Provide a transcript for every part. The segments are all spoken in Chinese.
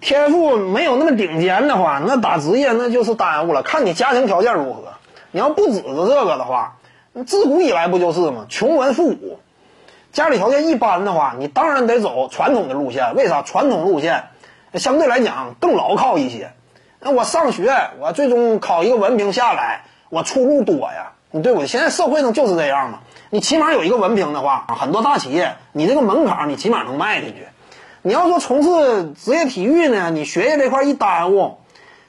天赋没有那么顶尖的话，那打职业那就是耽误了。看你家庭条件如何。你要不指着这个的话，自古以来不就是吗？穷文富武，家里条件一般的话，你当然得走传统的路线。为啥？传统路线相对来讲更牢靠一些。那我上学，我最终考一个文凭下来，我出路多呀。你对不对？现在社会上就是这样嘛。你起码有一个文凭的话，很多大企业，你这个门槛你起码能迈进去。你要说从事职业体育呢，你学业这块一耽误，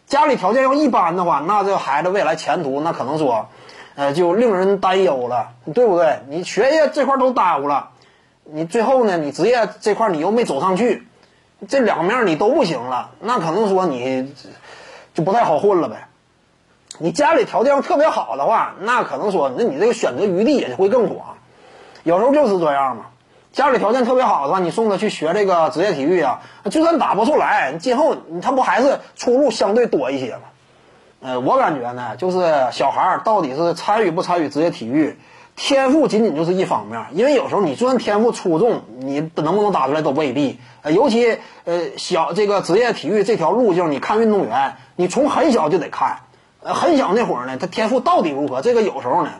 家里条件要一般的话，那这孩子未来前途那可能说，呃，就令人担忧了，对不对？你学业这块都耽误了，你最后呢，你职业这块你又没走上去，这两面你都不行了，那可能说你就不太好混了呗。你家里条件特别好的话，那可能说，那你这个选择余地也会更广。有时候就是这样嘛。家里条件特别好的话，你送他去学这个职业体育啊，就算打不出来，今后他不还是出路相对多一些吗？呃，我感觉呢，就是小孩儿到底是参与不参与职业体育，天赋仅仅就是一方面，因为有时候你就算天赋出众，你能不能打出来都未必。呃，尤其呃小这个职业体育这条路径，你看运动员，你从很小就得看，呃，很小那会儿呢，他天赋到底如何？这个有时候呢，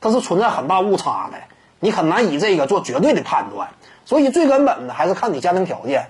它是存在很大误差的。你很难以这个做绝对的判断，所以最根本的还是看你家庭条件。